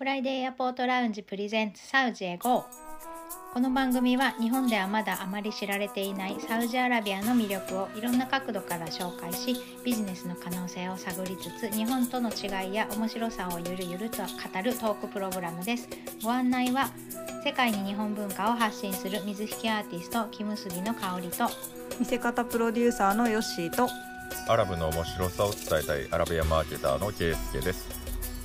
フライデーエアポートラウンジプレゼンツサウジへ GO この番組は日本ではまだあまり知られていないサウジアラビアの魅力をいろんな角度から紹介しビジネスの可能性を探りつつ日本との違いや面白さをゆるゆると語るトークプログラムです。ご案内は世界に日本文化を発信する水引アーティスト木結びの香りと見せ方プロデューサーのヨッシーとアラブの面白さを伝えたいアラビアマーケターのケイスケです。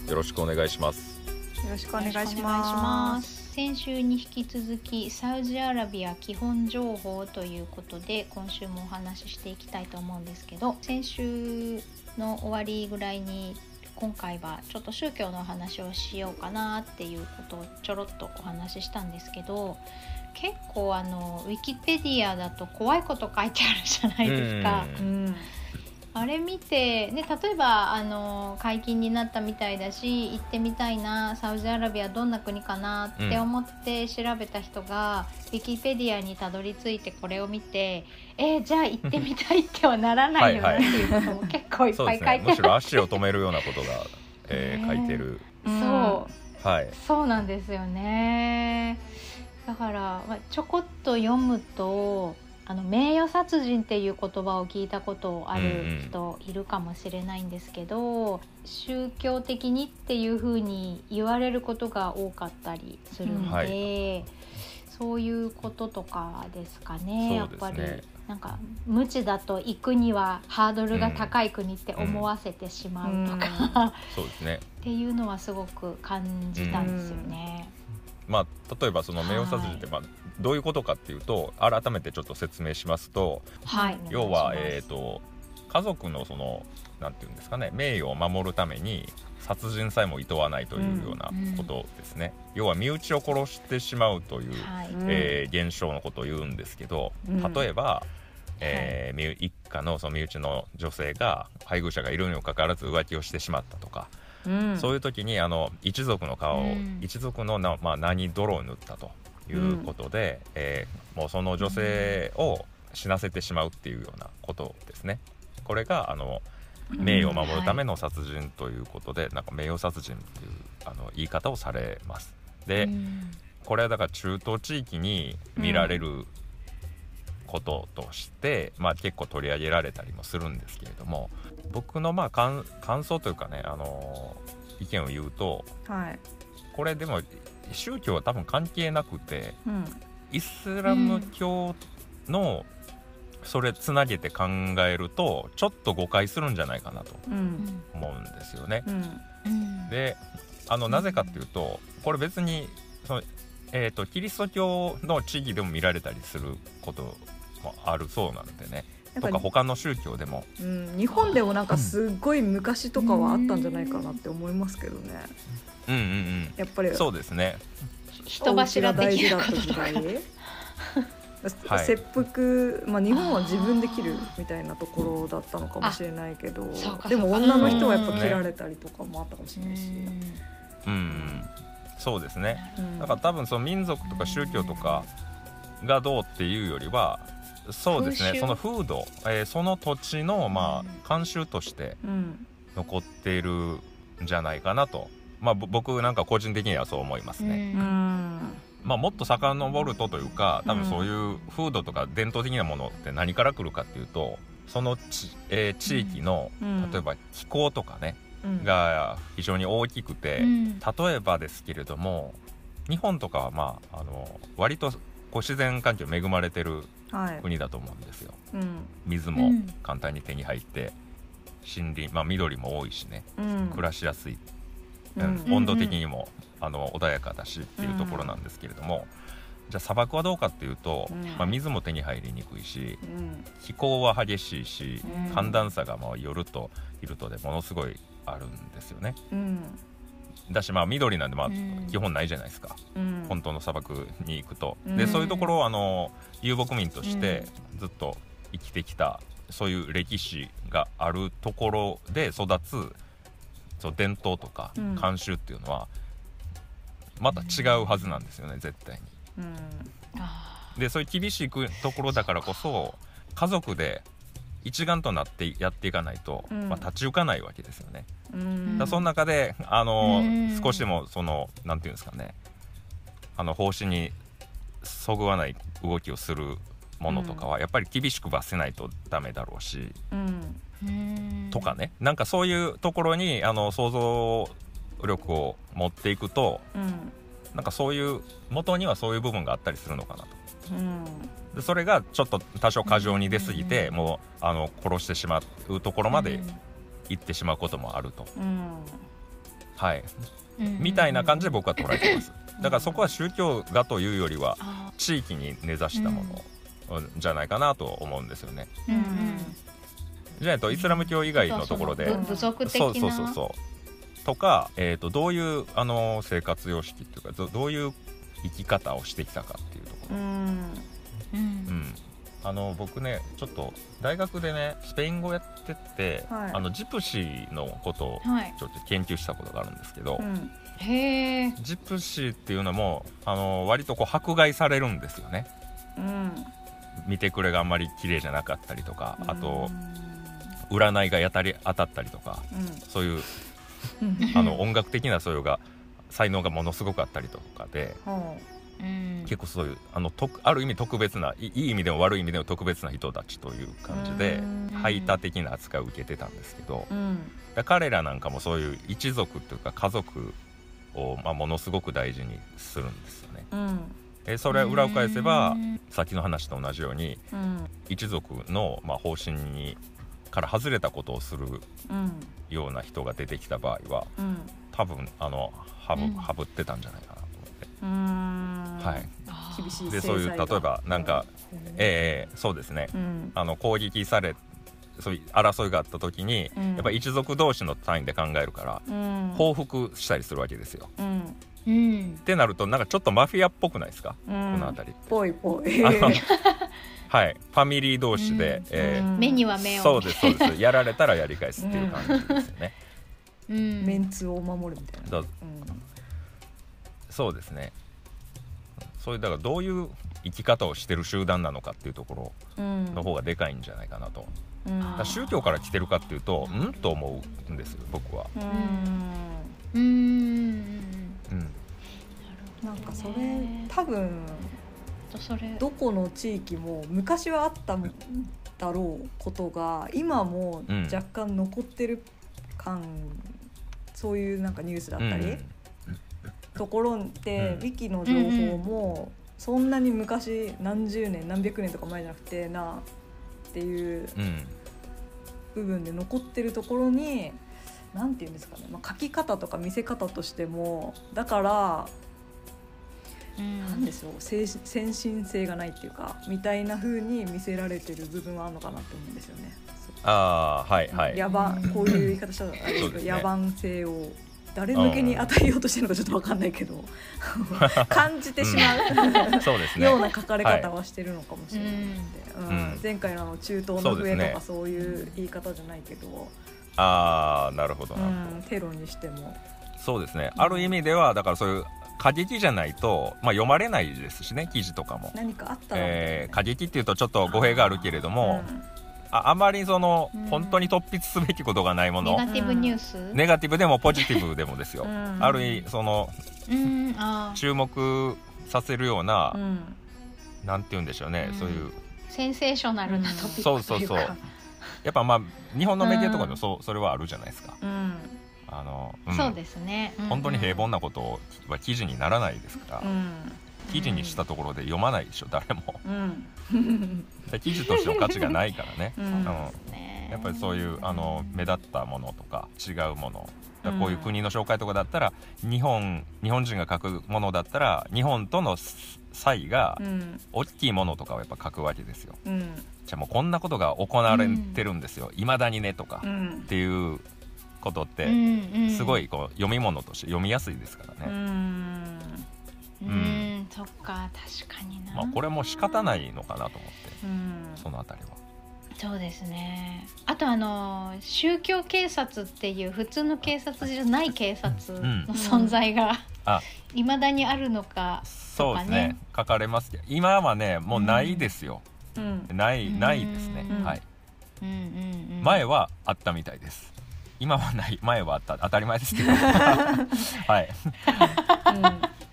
よろしくお願いしますよろしくお願いしまます。す先週に引き続きサウジアラビア基本情報ということで今週もお話ししていきたいと思うんですけど先週の終わりぐらいに今回はちょっと宗教のお話をしようかなっていうことをちょろっとお話ししたんですけど結構あのウィキペディアだと怖いこと書いてあるじゃないですか。うんあれ見て、ね、例えばあの解禁になったみたいだし行ってみたいなサウジアラビアどんな国かなって思って調べた人が、ウィキペディアにたどり着いてこれを見てえーじゃあ行ってみたいってはならないよなっていうことも結構いっぱい書いてある。ね。むしろ足を止めるようなことが、えーね。書いてる。そうはい。そうなんですよね。だから、まあ、ちょこっと読むとあの名誉殺人っていう言葉を聞いたことある人いるかもしれないんですけど、宗教的にっていうふうに言われることが多かったりするので、はそういうこととかですかねやっぱり。なんか無知だと行くにはハードルが高い国って思わせてしまうとか、そうですね。っていうのはすごく感じたんですよね。まあ例えばその名誉殺人って、まあ、どういうことかっていうと改めてちょっと説明しますとはい、要は、えー、と家族のそのなんていうんですかね名誉を守るために殺人さえも厭わないというようなことですね、要は身内を殺してしまうという、はい、うん。えー現象のことを言うんですけど、うん。例えば、えー身一家のその身内の女性が配偶者がいるにもかかわらず浮気をしてしまったとか、うん。そういう時にあの一族の顔を、うん。一族のな、まあ、名に泥を塗ったということで、えーもうその女性を死なせてしまうっていうようなことですね。これがあの名誉を守るための殺人ということで、なんか名誉殺人っていうあの言い方をされます。で、うん。これはだから中東地域に見られることとして、まあ、結構取り上げられたりもするんですけれども僕のまあ感感想というかね、あの意見を言うとはい。これでも宗教は多分関係なくてうん。イスラム教のそれつなげて考えるとちょっと誤解するんじゃないかなとうん。思うんですよね。うん。うん。であのなぜかっていうとこれ別にその、えー、とキリスト教の地域でも見られたりすることもあるそうなんでねとか他の宗教でも。うん、日本でもなんかすっごい昔とかはあったんじゃないかなって思いますけどね。うんうんうん。やっぱりそうですね。人柱的なこととかお家が大事だった時代？はい。切腹、まあ、日本は自分で切るみたいなところだったのかもしれないけどあそうかでも女の人はやっぱうん切られたりとかもあったかもしれないし、うんうん。そうですね。うん。だから多分その民族とか宗教とかがどうっていうよりはそうですね。その風土、えーその土地のまうん。あ慣習としてうん。残っているんじゃないかなと。まあぼ僕なんか個人的にはそう思いますね。うん。まあ、もっと遡るとというか多分そういう風土とか伝統的なものって何から来るかっていうとそのち、えー地域のうん。例えば気候とかねうん。が非常に大きくてうん。例えばですけれども日本とかはまああの割とこう自然環境恵まれてるはい。国だと思うんですよ。うん。水もうん。簡単に手に入って森林まあ緑も多いしね。うん。暮らしやすい。うん。うん。温度的にも、あの穏やかだしっていうところなんですけれども、じゃあ砂漠はどうかっていうと、うん。まあ、水も手に入りにくいしうん。気候は激しいし、うん。寒暖差がまあ夜と昼とでものすごいあるんですよね。うんだしまあ緑なんでまあうん。基本ないじゃないですか、うん。本当の砂漠に行くと、うん。でそういうところをあの遊牧民としてずっと生きてきたそういう歴史があるところで育つそう伝統とかうん。慣習っていうのはまた違うはずなんですよね絶対に。でそういう厳しいくところだからこそ家族で一丸となってやっていかないと、うん。まあ、立ち行かないわけですよね。うん。だその中であのうん。少しでもそのなんていうんですかねあの方針にそぐわない動きをするものとかはやっぱり厳しく罰せないとダメだろうし、うんうん。とかね。なんかそういうところにあの想像力を持っていくとうん。なんかそういう元にはそういう部分があったりするのかなと。うん。でそれがちょっと多少過剰に出過ぎて、うん。もうあの殺してしまうところまでうん。行ってしまうこともあると、うん。はい、うんみたいな感じで僕は捉えてます。だからそこは宗教画というよりはあ地域に根ざしたものじゃないかなと思うんですよね。ーうんうん。じゃないとイスラム教以外のところで部族的な。そうそうそうそう。とか、えー、とどういうあの生活様式っていうかどどういう生き方をしてきたかっていうところ、うん。うん。うん、あの僕ねちょっと大学でねスペイン語やってて、はい。あのジプシーのことをはい。ちょっと研究したことがあるんですけど、うん。へえジプシーっていうのもあの割とこう迫害されるんですよね。うん。見てくれがあんまり綺麗じゃなかったりとかあとうん占いがやたり当たったりとかそういううん あの音楽的な素養が才能がものすごくあったりとかで結構そういうあのとある意味特別ないいい意味でも悪い意味でも特別な人たちという感じでうん。排他的な扱いを受けてたんですけどあうん。だ彼らなんかもそういう一族というか家族を、まあ、ものすごく大事にするんですよね。うん。でそれは裏を返せばうん。さっきの話と同じようにうん。一族の、まあ、方針にから外れたことをするうん。ような人が出てきた場合はうん。多分あのハブ,、ってたんじゃないかはい、厳しいでそういう例えばなんか、ええそうですね。うん。あの攻撃されそういう争いがあった時に、うん。やっぱ一族同士の単位で考えるから、うん。報復したりするわけですよ。うん。うん。ってなるとなんかちょっとマフィアっぽくないですか、うん。この辺り。ぽいぽい。あのはい、ファミリー同士で、うん。えーうん。目には目を。そうですそうです。やられたらやり返すっていう感じですよね。うん。メンツを守るみたいな。だうんそうですね。そういうだからどういう生き方をしてる集団なのかっていうとこうん。ろの方がでかいんじゃないかなと、うん。宗教から来てるかっていうとうんと思うんですよ僕は、うん。うん。うん、なんかそれ多分とそれどこの地域も昔はあっただろうことが今もうん若干残ってる感、そういうなんかニュースだったり、うんところで、うん。ウィキの情報もそんなに昔何十年何百年とか前じゃなくてなっていううん。部分で残ってるところに何て言うんですかね、まあ、書き方とか見せ方としてもだからうん。なんでしょう先進性がないっていうかみたいな風に見せられてる部分はあるのかなと思うんですよね。ああはいはい。野蛮こういう言い方したらね。野蛮性を誰向けに与えようとしてるのかちょっと分かんないけど。感じてしまう、そうですね。ような書かれ方はしてるのかもしれないので、うん。うん。前回のあの中東の笛とかそういう言い方じゃないけど。ああなるほどうなるほど、ん、テロにしても。そうですね。ある意味ではだからそういう過激じゃないと、まあ、読まれないですしね記事とかも、何かあったらみたいな。えー過激っていうとちょっと語弊があるけれども、ああまりそのうん。本当に突筆すべきことがないもの。ネガティブニュース？ネガティブでもポジティブでもですよ、うん。ある意味その注目させるような、うん。なんて言うんでしょうね、うん。そういう。センセーショナルなトピックそうそうそう。やっぱまあ日本のメディアとかでもそうそれはあるじゃないですか。うん。あの、うん。そうですね。本当に平凡ななことは記事にならないですから、うん記事にしたところで読まないでしょ。誰も。うん。で記事としての価値がないからね、うん。あのやっぱりそういうあの目立ったものとか違うもの。こういう国の紹介とかだったら日本日本人が書くものだったら日本との差異がうん。大きいものとかをやっぱ書くわけですよ。うん。じゃあもうこんなことが行われてるんですよ。いま、未だにねとかっうん。ていうことってすごいこう読み物として読みやすいですからうね、んうん、うん、そっか確かにな、まあ、これも仕方ないのかなと思って。うん。そのあたりは。そうですね。あとあの宗教警察っていう普通の警察じゃない警察の存在があ。いまだにあるのかそうですね。書かれますけど。今はねもうないですよ、うん。ないうん。ないですね、うん。はい。うんうんうん。前はあったみたいです。今はない。前はあった。当たり前ですけど。はい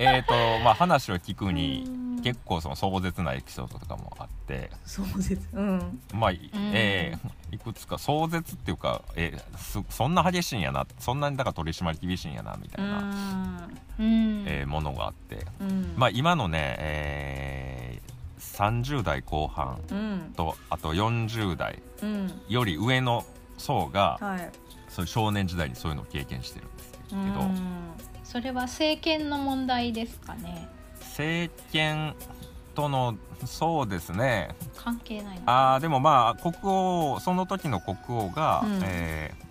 えーとまあ話を聞くに結構その壮絶なエピソードとかもあって。壮絶。うん。まあ、えーいくつか壮絶っていうか、えーすそんな激しいんやなそんなにだから取り締まり厳しいんやなみたいな、うん。えーものがあって、うん。まあ今のね、えー30代後半うん。とあと40代うん。より上の層がはい。そういう少年時代にそういうのを経験してるんですけど、うんそれは政権の問題ですかね。政権とのそうですね。関係ないのあーでもまあ国王その時の国王が、うん。えー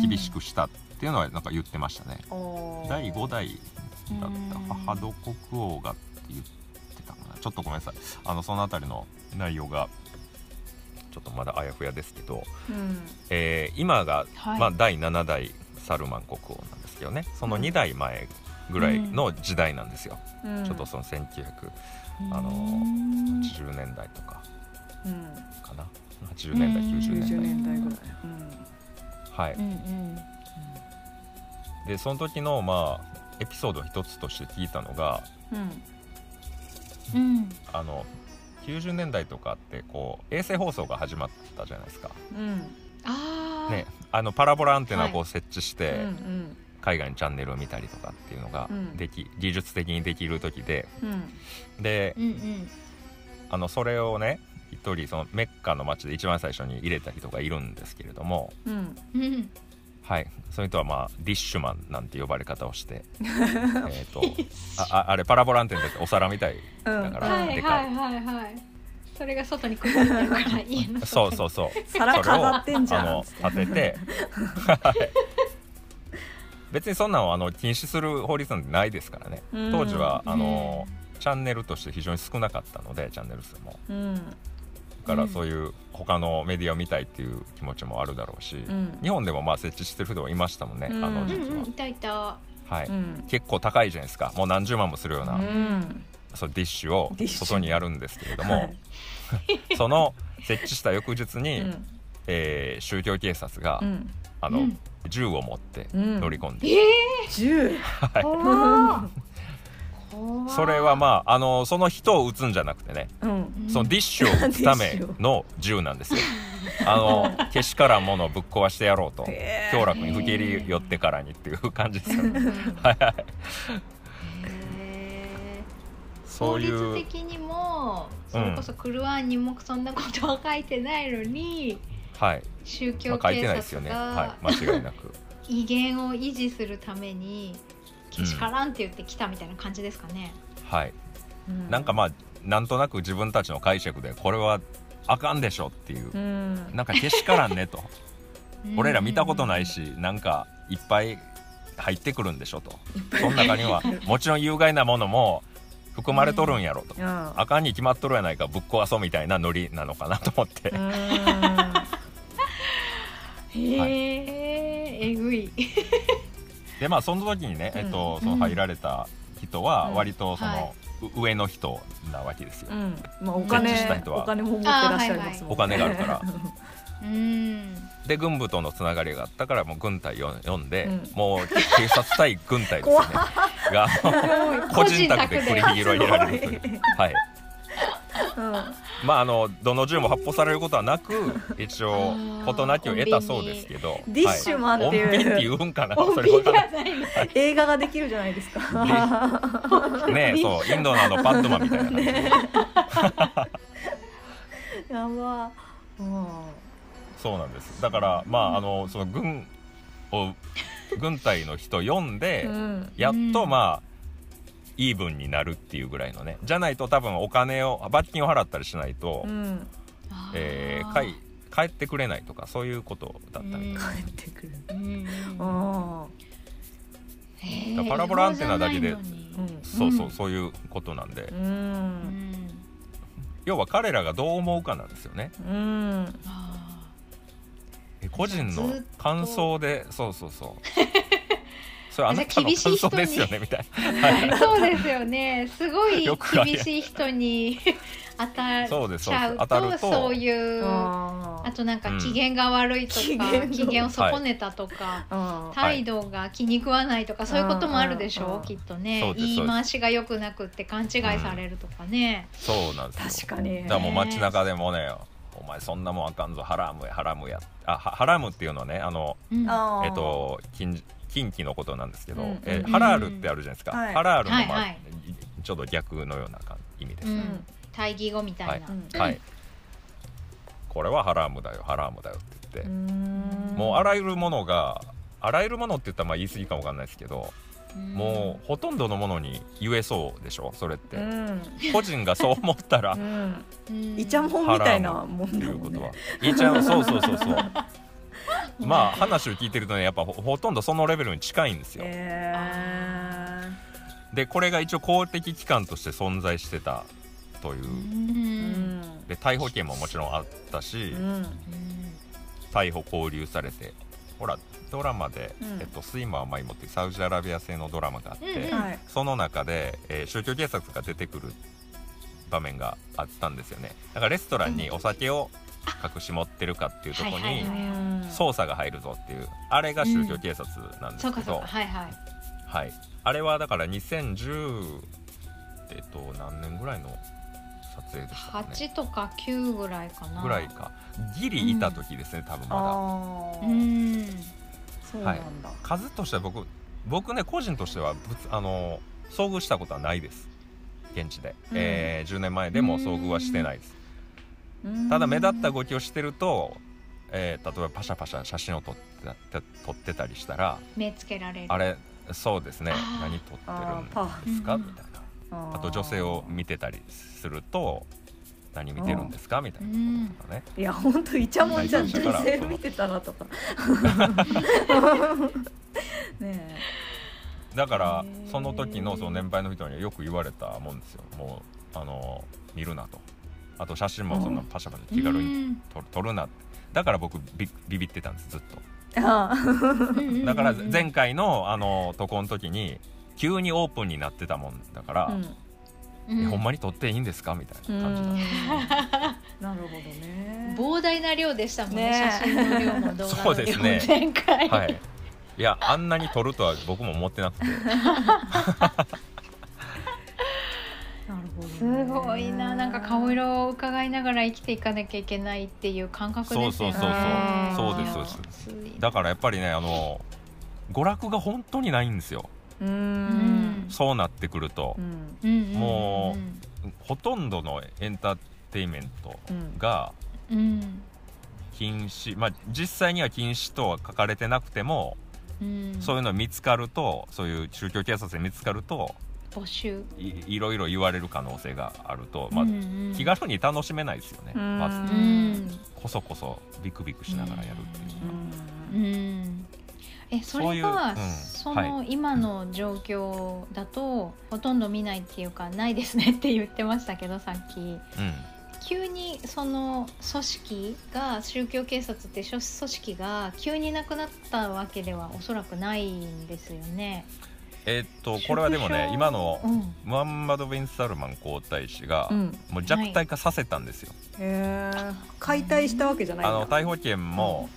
厳しくしたっていうのはなんか言ってましたね、おー。第5代だったうん。母戸国王がって言ってたかな。ちょっとごめんなさい。あのその辺りの内容がちょっとまだあやふやですけど、うん。えー今が、はい。まあ、第7代サルマン国王なんですけどねその2代前ぐらいの時代なんですよ、うん。ちょっとその1980あのうん年代とかうんかな。80年代うん。90 90年代。年代ぐらい。はい。うん。うん。でその時のまあエピソード一つとして聞いたのがうん。うん。あの90年代とかってこう衛星放送が始まったじゃないですか、うん。ああね、あのパラボラアンテナをこはう設置しうてん海外にチャンネルを見たりとかっていうのがうん。でき、技術的にできる時で。うん。でうんうん。あのそれをね一人そのメッカの街で一番最初に入れた人がいるんですけれども。うん。うん。はい。その人はまあディッシュマンなんて呼ばれ方をして。えっとあああれパラボラアンテナってお皿みたいだから、はいでかはいはいはい。それが外にくるから家のそう外そうそう。皿飾ってんじゃん。あの当てて 別にそんなんをあの禁止する法律なんてないですからね。うん。当時はあのチャンネルとして非常に少なかったのでチャンネル数も。うん。だからそういう他のメディアを見たいっていう気持ちもあるだろうし、うん。日本でもまあ設置してる人はいましたもんね、うん。あのうん時期は、うんいたいた。はい、うん。結構高いじゃないですか。もう何十万もするような、うん。そうディッシュを外にやるんですけれども、はい。その設置した翌日に、うん。えー宗教警察が、うん。あの、うん銃を持ってうん。乗り込んで、え銃？ー、怖怖それはまああのその人を撃つんじゃなくてねうん。そのディッシュを撃つための銃なんですよ。あのけしからんものをぶっ壊してやろうと強楽に吹けり寄ってからにっていう感じですよね。はいはい。そういう。律的にもそれこそクルアンにもそんなことは書いてないのに、はい、宗まあ、書いてないですよね。はい。間違いなく。威厳を維持するためにけしからんって言ってきたみたいな感じですかね。はい。うん。なんかまあなんとなく自分たちの解釈でこれはあかんでしょっていう。うん。なんかけしからんねと。俺ら見たことないし。しなんかいっぱい入ってくるんでしょと。その中には もちろん有害なものも含まれとるんやろと。うん。あかんに決まっとるやないかぶっ壊そうみたいなノリなのかなと思って。うんへはい。え、えぐい。でまあその時にね、えっと、その入られた人はうん。割とその、はう上の人なわけですよ、うん。まあお金した人は。お金も持ってらっしゃいますね。お金があるから。うん。で軍部とのつながりがあったからもう軍隊を呼んで、うん。もう警察対軍隊ですよねが個人宅で繰り広げられるという。はい。うんまああのどの銃も発砲されることはなく一応事なきを得たそうですけど。ディッシュマンっていうはい、って言うんかな？おそれわかんな。映画ができるじゃないですか。ねそうインドのあのパッドマンみたいな感じで。やば。うん。そうなんです。だからまああのその軍を軍隊の人呼んで、うん。やっとうん。まあイーブンになるっていうぐらいのね。じゃないと多分お金を罰金を払ったりしないと、うん。えー帰帰ってくれないとかそういうことだったみたい、帰ってくる。うん。あへーだからパラボラアンテナだけでうんそうそううん。そういうことなんで、ううん。ん要は彼らがどう思うかなんですよね。うん。個人の感想でそうそうそう それあなたのじゃあ厳しい人に。感想ですよねみたいな、はい。ー そうですよね。すごい 厳しい人に 当たっそうですちゃうとと。そういうああとなんかうん機嫌が悪いとか、機嫌機嫌を損ねたとか、あ態度が気に食わないとかそういうこともあるでしうんうんうん。ょうきっとね言い回しが良くなくって勘違いされるとかね、そうなんですよ。確かに。だもう街中でもね「お前そんなもんあかんぞ。ハラムやハラムや」あはハラムっていうのはねあのうん。えっと禁禁忌のことなんですけど、うんえうん。ハラールってあるじゃないですか、はい。ハラールの、まあはいはい。ちょっと逆のような感意味です、うん。ん対義語みたいな、はい。これはハラームだよ。ハラームだよって言って、ん。もうあらゆるものがあらゆるものって言ったらまあ言い過ぎかもわかんないですけど、うん。もうほとんどのものに言えそうでしょ？それって、うん。個人がそう思ったら、っうん。うん。イチャモンみたいなもんてだもんね。いうことは、いいちゃんそうそうそうそう まあ話を聞いてるとねやっぱほほとんどそのレベルに近いんですよ、えでこれが一応公的機関として存在してたという。うん。んで逮捕権ももちろんあったし、うん。逮捕拘留されてほらドラマで、うん。えっと、スイマーマイモっていうサウジアラビア製のドラマがあって、うんうん。はい。その中で、えー宗教警察が出てくる場面があったんですよね。だからレストランにお酒を隠し持ってるかっていうところにはいはい。はいうん捜査が入るぞっていうあれが宗教警察なんですけど、そうかそうか。はいはい。はい、あれはだから2010えっと何年ぐらいの撮影でしたかね。8とか9ぐらいかな。ぐらいか。ギリいた時ですね、多分まだ。あうーんそうなんだ。数としては僕僕ね個人としてはぶつあの遭遇したことはないです。現地で、うん。えー10年前でも遭遇はしてないです。うんただ目立った動きをしてると、えー例えばパシャパシャ写真を撮って撮ってたりしたら目つけられる。あれそうですね。何撮ってるんですか？うんみたいな。あと女性を見てたりすると何見てるんですか？みたいなこととかね。いや本当イチャモンじゃん。女性見てたらとか。ねだからその時のその年配の人にはよく言われたもんですよ。もうあの見るなとあと写真もそんなパシャパシャ気軽に撮る撮るなって。だから僕ビビビってたんですずっと。だから前回のあの渡航の時に急にオープンになってたもんだから、うん。えほんまに撮っていいんですか？みたいな感じだった。なるほどね。膨大な量でしたもんねね。写真の量も動画そうの量も。ですね。前回、はい。いやあんなに撮るとは僕も思ってなくて すごいななんか顔色を伺いながら生きていかなきゃいけないっていう感覚ですよね。そうそうそうそう。そうですそうです。ついだからやっぱりねあの娯楽が本当にないんですよ。ううん。んそうなってくると。う、ん。うんうんうんもほとんどのエンターテインメントうん。がうん。禁止まあ実際には禁止とは書かれてなくても、うん。そういうの見つかるとそういう宗教警察に見つかると募集。いいろいろ言われる可能性があると、まあうんうん。気軽に楽しめないですよね、うん。まず。うん。こそこそビクビクしながらやるっていう、うん。えそそういうれがうん。その今の状況だとほとんど見ないっていうかないですねって言ってましたけどさっき。うん。急にその組織が宗教警察って組織が急になくなったわけではおそらくないんですよね。えーっとこれはでもね今のうん。ムハンマド・ビン・サルマン皇太子が、うん。もう弱体化させたんですよ、へえ解体したわけじゃないあの逮捕権も、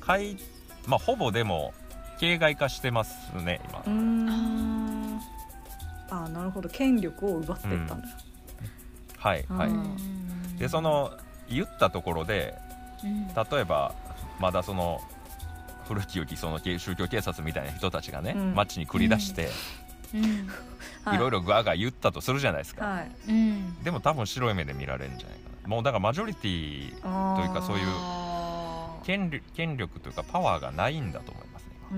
解まあほぼでも形骸化してますね今、うーん。あー。なるほど。権力を奪っていったんだ。はいはい、うん。でその言ったところでうん。例えばまだその古き良きその宗教警察みたいな人たちがね、うん。街に繰り出して、うん。いろいろガーガー言ったとするじゃないですか、はい。うん。でも多分白い目で見られるんじゃないかな。もうだからマジョリティというかそういう権力権力というかパワーがないんだと思いますね。う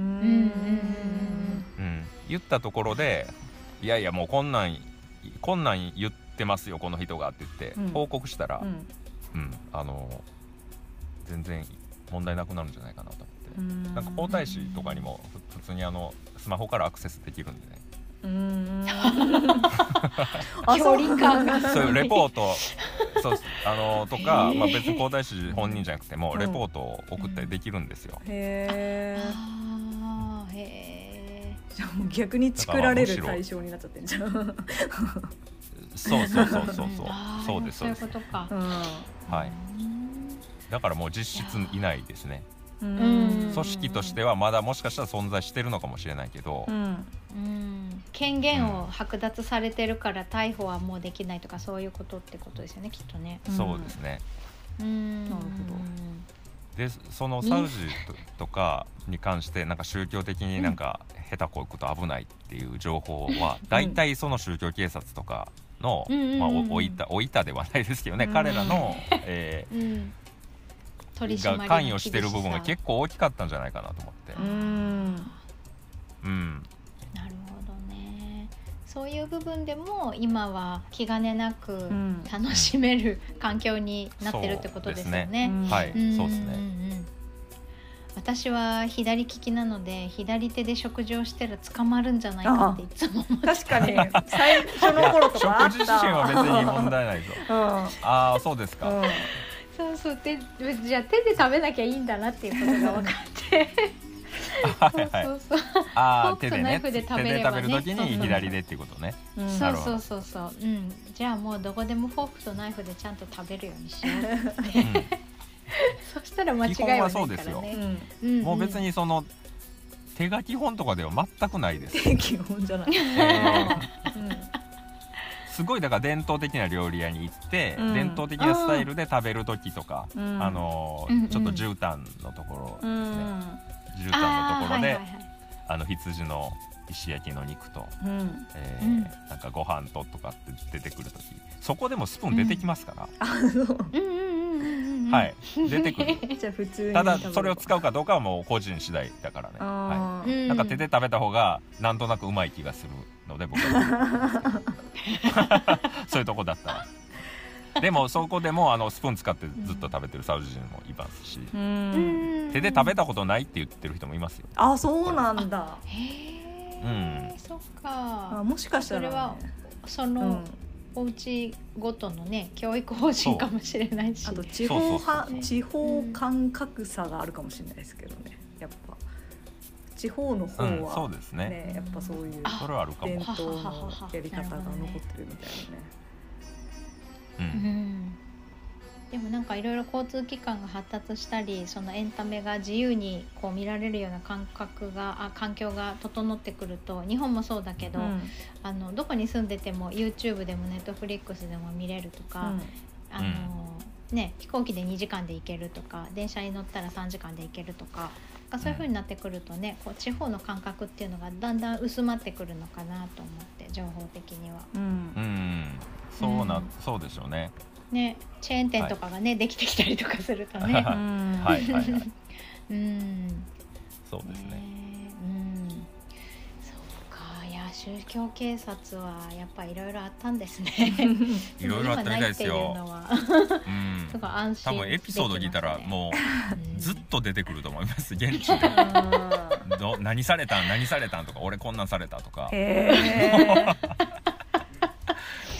ん。言ったところでいやいやもうこんなんこんなん言ってますよこの人がって言ってうん。報告したら、ううん。んあの全然問題なくなるんじゃないかなとなんか皇太子とかにもふ普通にあのスマホからアクセスできるんでね。うーん。距離感がそういうレポート。そうあのとか、まあ、別に皇太子本人じゃなくてもうん。レポートを送ったりできるんですよ、へえあーへじゃあもう逆にチクられる対象になっちゃってんじゃん。そうそうそうそうそう。そうですそういうことか。う。ん。はい。だからもう実質いないですね組織としてはまだもしかしたら存在してるのかもしれないけど、うん。うん権限を剥奪されてるから逮捕はもうできないとかそういうことってことですよねきっとね。うん。そうですね。うん。なるほでそのサウジととかに関してなんか宗教的になんか下手こいこと危ないっていう情報は大体その宗教警察とかの、うんまあ、いたおいたではないですけどね、うん彼らの、えーが関与してる部分が結構大きかったんじゃないかなと思って。さ、うん。うん、なるほどね。そういう部分でも今は気兼ねなくん。楽しめる環境になってるってことですよね。う。ん。はい、んそうですね。んん私は左利きなので左手で食事をしてら捕まるんじゃないかっていつも思って。確かに。最初の頃とかあった。食事自身は別に問題ないぞ。うん。ああそうですか、うんそうそう。でじゃあ手で食べなきゃいいんだなっていうことが分かって。はいはいそうそうああフォークと手でね。手で食べる時に左でっていうことね。うん。そうそうそうそう。うん。じゃあもうどこでもフォークとナイフでちゃんと食べるようにしよううん。そしたら間違いははないそうですよ。からねうん。もう別にその手書き本とかでは全くないです、基本じゃない。えー。うんすごいだから伝統的な料理屋に行って、うん。伝統的なスタイルで食べる時とか、うん。あのーうんうん。ちょっと絨毯のところうですね、ん。絨毯のところで、あーはいはいはい。あの羊の石焼きの肉と、うん。えーうんなんかご飯ととかって出てくる時そこでもスプーン出てきますから、あそう。うんはい。出てくる。じゃあ普通にただそれを使うかどうかはもう個人次第だからね、はい、なんか手で食べた方がなんとなくうまい気がするので僕は。そういうとこだったらでもそこでもあのスプーン使ってずっと食べてるサウジ人もいますし、手で食べたことないって言ってる人もいますよ。あそうなんだ。へえ、うん。そっあかもしかしたらね。それはそうん。の、お家ごとのね教育方針かもしれないし。あと地方派地方感覚差があるかもしれないですけどねやっぱ。地方の方うんそうはですね。ねやっぱそういう伝統のやり方が残ってるみたいなね。ううんんでもなんかいろいろ交通機関が発達したりそのエンタメが自由にこう見られるような感覚があ環境が整ってくると日本もそうだけど、うん。あのどこに住んでても YouTube でも Netflix でも見れるとか、あのね、飛行機で2時間で行けるとか電車に乗ったら3時間で行けるとかそういう風になってくるとねこう地方の感覚っていうのがだんだん薄まってくるのかなと思って情報的には。うん。うん。そうな、うん。そうでしょうねねチェーン店とかがね、できてきたりとかするとね。は いうん。はいはいはい。うん。そうですね。うん。そうか。いや宗教警察はやっぱいろいろあったんですね。いろいろあったみたいですよ。うん。すごい安心多分エピソード聞いたらうもうずっと出てくると思います現地であど何されたん？何されたん？とか俺こんなんされたとか。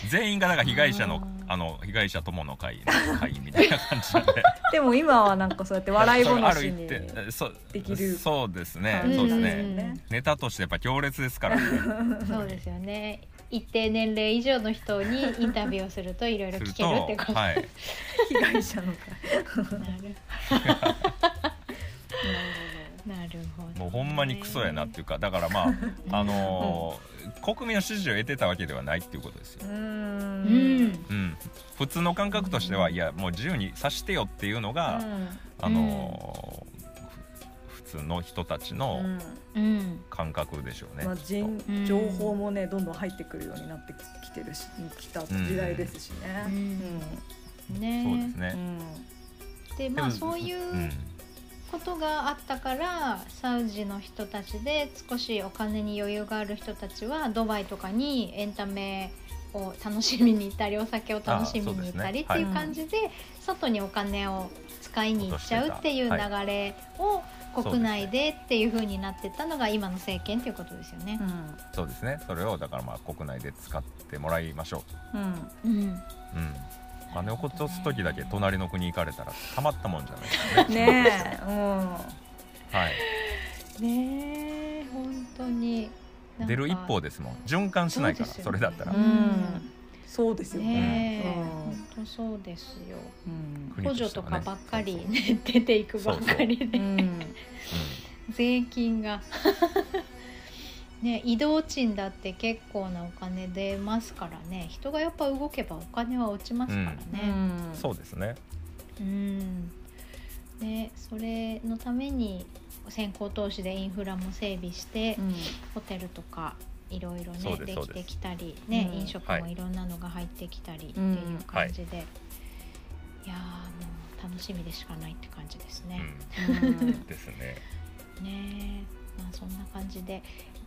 全員がだから被害者のうんあの被害者友の会の会みたいな感じなんで。でも今はなんかそうやって笑い話にる一定そうできるそうですねそうですね。ネタとしてやっぱ強烈ですからね。そうですよね。一定年齢以上の人にインタビューをするといろいろ聞けるってこと、はい。被害者の会。なるなるほどね、もうほんまにクソやなっていうかだからまあ あのー国民の支持を得てたわけではないっていうことですよ。う、んうん。うん、普通の感覚としてはいやもう自由にさしてよっていうのが、あのーふ普通の人たちのうん。感覚でしょうね、まあ、情報もねどんどん入ってくるようになってきてるしきた時代ですしね。うん。ね。そうですね、うん。でまあそういううんことがあったからサウジの人たちで少しお金に余裕がある人たちはドバイとかにエンタメを楽しみに行ったりお酒を楽しみに行ったりっていう感じで外にお金を使いに行っちゃうっていう流れを国内でっていう風になってったのが今の政権っていうことですよね。そうですね。それをだからまあ国内で使ってもらいましょうん。うん、ううん金を落とす時だけ隣の国行かれたらたまったもんじゃないですね。ねえ、うん。はい。ねえ本当に。なんか。出る一方ですもん。循環しないからそ,、ね。れだったら、うん。そうですよね。ねえ、本当そうですよ。うん。国補助とかばっかりね出ていくばっかりで、うん。うん。税金がね移動賃だって結構なお金出ますからね。人がやっぱ動けばお金は落ちますからね。うん。そうですね。うん。でそれのために先行投資でインフラも整備して、うん。ホテルとかいろいろねできてきたり、ねうん。飲食もい。ろんなのが入ってきたりってうんいう感じで、い、やーもう楽しみでしかないって感じですね。うん。うん。ですね。ねまあそんな感じで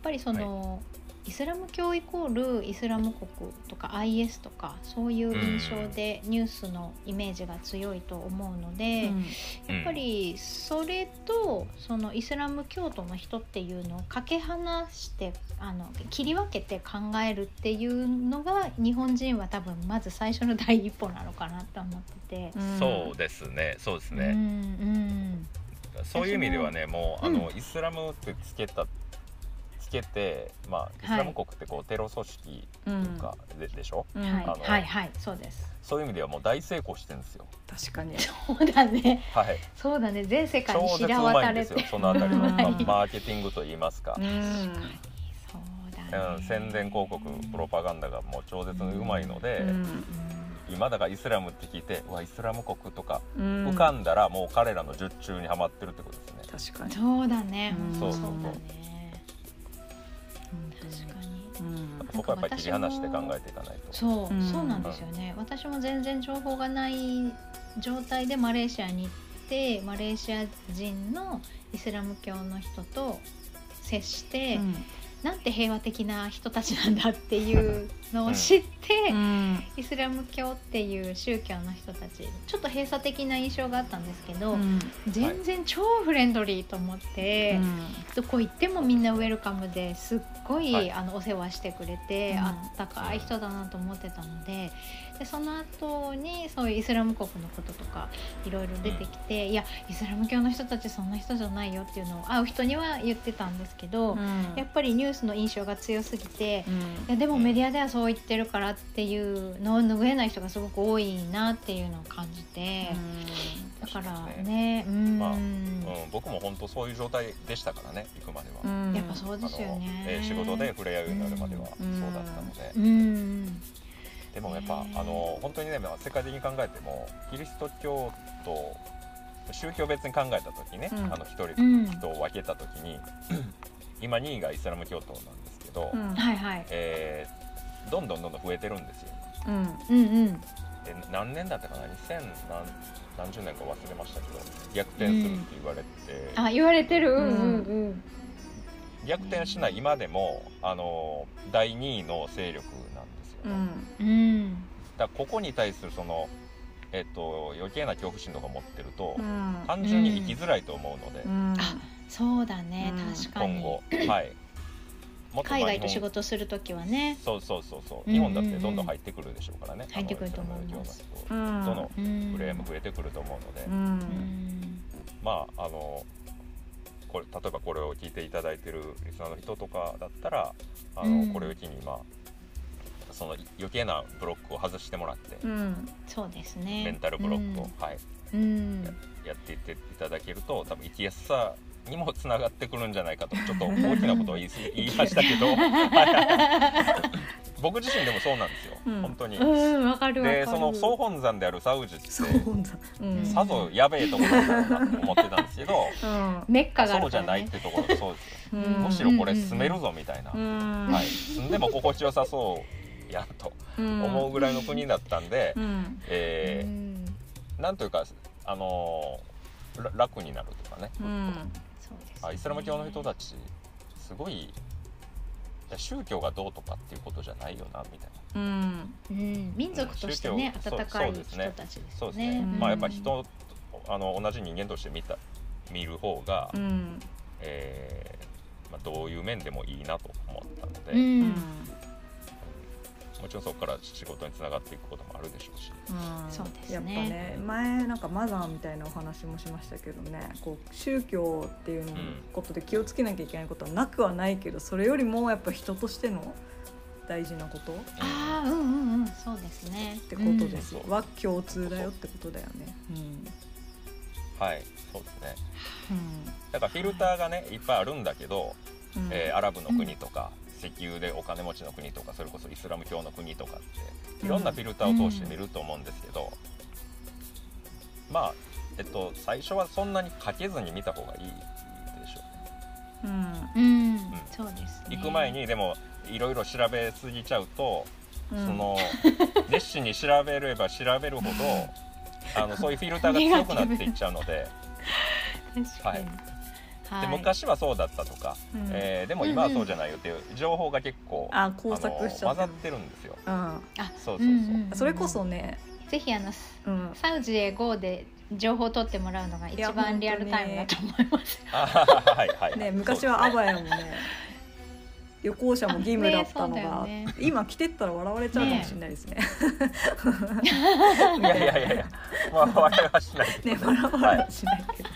ぱりその、イスラム教イコールイスラム国とか IS とかそういう印象でニュースのイメージが強いと思うので、やっぱりそれとそのイスラム教徒の人っていうのをかけ離してあの切り分けて考えるっていうのが日本人は多分まず最初の第一歩なのかなと思ってて。うん。そうですね。そうですうんね、うん。そういう意味ではねもうあうん。の、イスラムってつけたつけてまあイスラム国ってこうテロ組織というかで,、でしょ？うん。はい。あのはいはい。そうです。そういう意味ではもう大成功してるんですよ。確かに。そうだね。はい。そうだね。全世界に知ら渡れてまいんですよそのあたりの、うん。まあ、マーケティングといいますか、うん。そうだね、うん、宣伝広告プロパガンダがもう超絶にうまいので、うん。今だからイスラムって聞いてうわイスラム国とかうん。浮かんだらもう彼らの術中にはまってるってことですね、確かに。そうだね、うんそうそう。そう確かにうん。そこはやっぱり切り離して考えていかないと。そう、うん。そうなんですよね。私も全然情報がない状態でマレーシアに行ってマレーシア人のイスラム教の人と接して、なんて平和的な人たちなんだっていうのを知って、うん。イスラム教っていう宗教の人たちちょっと閉鎖的な印象があったんですけど、うん。全然超フレンドリーと思って、どこ行ってもみんなウェルカムですっごい、はい。あのお世話してくれて、うん。あったかい人だなと思ってたのででその後にそういうイスラム国のこととかいろいろ出てきて、いやイスラム教の人たちそんな人じゃないよっていうのを会う人には言ってたんですけど、うん。やっぱりニュースの印象が強すぎて。うん。いやでもメディアではそう言ってるからっていうのを拭えない人がすごく多いなっていうのを感じて、だからねうん、まあうん、僕も本当そういう状態でしたからね行くまでは、うん。やっぱそうですよね。えー仕事で触れ合うようになるまではそううんだったので、うんでもやっぱ、ねあの本当にねまあ世界的に考えてもキリスト教と宗教別に考えた時ね、うん。あの一人、うん。人を分けた時に 今2位がイスラム教徒なんですけど、うん。はいはい。えーどんどんどんどん増えてるんですよ。うんうんうん。で何年だったかな？2000何何十年か忘れましたけど逆転するって言われて、あ言われてる？うんうん。うん逆転しない今でもあの第2位の勢力なんですよ、うねんうん。だからここに対するその、えっと、余計な恐怖心とか持ってると、うん。単純に生きづらいと思うので、うん。あそうだねうん。確かに。今後 はい。海外と仕事する時はね。そうそうそうそう、うん日本だってどんどん入ってくるでしょうからね、入ってくると思います。あのフレーム増えてくると思うので、うんうん。まああのこれ例えばこれを聞いていただいてるリスナーの人とかだったらあの、うん。これを機にまあその余計なブロックを外してもらって、うんそうですね。メンタルブロックを、はい、うん。やっていっていただけると多分生きやすさにもつながってくるんじゃないかとちょっと大きなことを言い言いましたけど。僕自身でもそうなんですよ、うん。本当に。うんわかるわかる。でその総本山であるサウジってさぞやべえところだなと思ってたんですけどうん。メッカがあそうじゃないってところそうですよ。うん。むしろこれ住めるぞみたいな、うん。はい、住んでも心地よさそうやんと思うぐらいの国だったんで、うん。えーうん。なんというか、あのーら楽になるとかね、うん。あイスラム教の人たちすごいいや宗教がどうとかっていうことじゃないよなみたいな。うん。うん。民族としてね温かい人そうですね。たちですそうですね、ねうん。まあやっぱ人あの同じ人間として見た見る方が、うん。えーまあ、どういう面でもいいなと思ったので、ううんんもちろんそこから仕事につながっていくこともあるでしょうし、うん。そうですね。やっぱね前なんかマザーみたいなお話もしましたけどねこう宗教っていうことで気をつけなきゃいけないことはなくはないけどそれよりもやっぱ人としての大事なことっああうんうんうん。そうですね。てことですよ、うん。は共通だよってことだよね。はいそうですね。うん。だからフィルターがねいっぱいあるんだけど、うん。えーアラブの国とか、石油でお金持ちの国とかそれこそイスラム教の国とかっていろんなフィルターを通して見ると思うんですけど、まあえっと最初はそんなにかけずに見た方がいいでしょうね。うん。うん、そうですね。行く前にでもいろいろ調べすぎちゃうと、うん。その 熱心に調べれば調べるほどあのそういうフィルターが強くなっていっちゃうので。確かに、ではい昔はそうだったとか、うんえーでも今はそうじゃないよっていう情報が結構、あ工作しちゃってるあの混ざってるんですよ。うんあそうそうそう。うんうんそれこそね、ぜひあのうん、サウジへ GO で情報を取ってもらうのが一番リアルタイムだと思います。あはいはい。ね昔はアバヤもね 旅行者も義務だったのが、よね今着てったら笑われちゃうかもしれないですね。いやいやいやいや、まあ笑いはしないけねど、笑われはしないけど。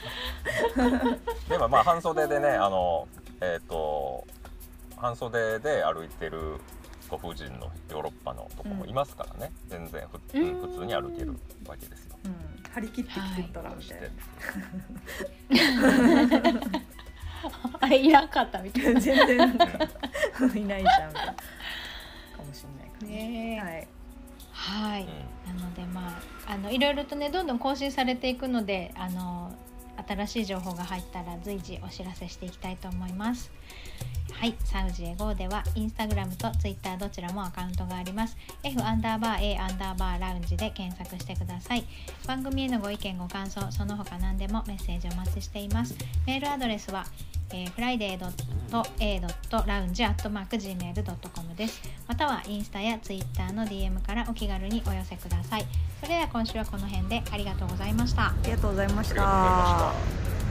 でもまあ半袖でね、あのえっ、と半袖で歩いてるご婦人のヨーロッパのとこもいますからね、全然ふ、ううんん、普通に歩けるわけですよ。うん、張り切って着てったらみたいそしてあれいらんかったみたいな。な。全然なんかいないじゃんみたいなかもしれないからねえはい。はい。うんなのでまああのいろいろとねどんどん更新されていくのであの新しい情報が入ったら随時お知らせしていきたいと思います。はい、サウジへ GO ではインスタグラムとツイッターどちらもアカウントがあります。F アンダーバー A アンダーバーラウンジで検索してください。番組へのご意見ご感想その他何でもメッセージお待ちしています。メールアドレスは、えー、friday.a.lounge.gmail.com です。またはインスタやツイッターの DM からお気軽にお寄せください。それでは今週はこの辺でありがとうございました。ありがとうございましありがとうございまたし。た。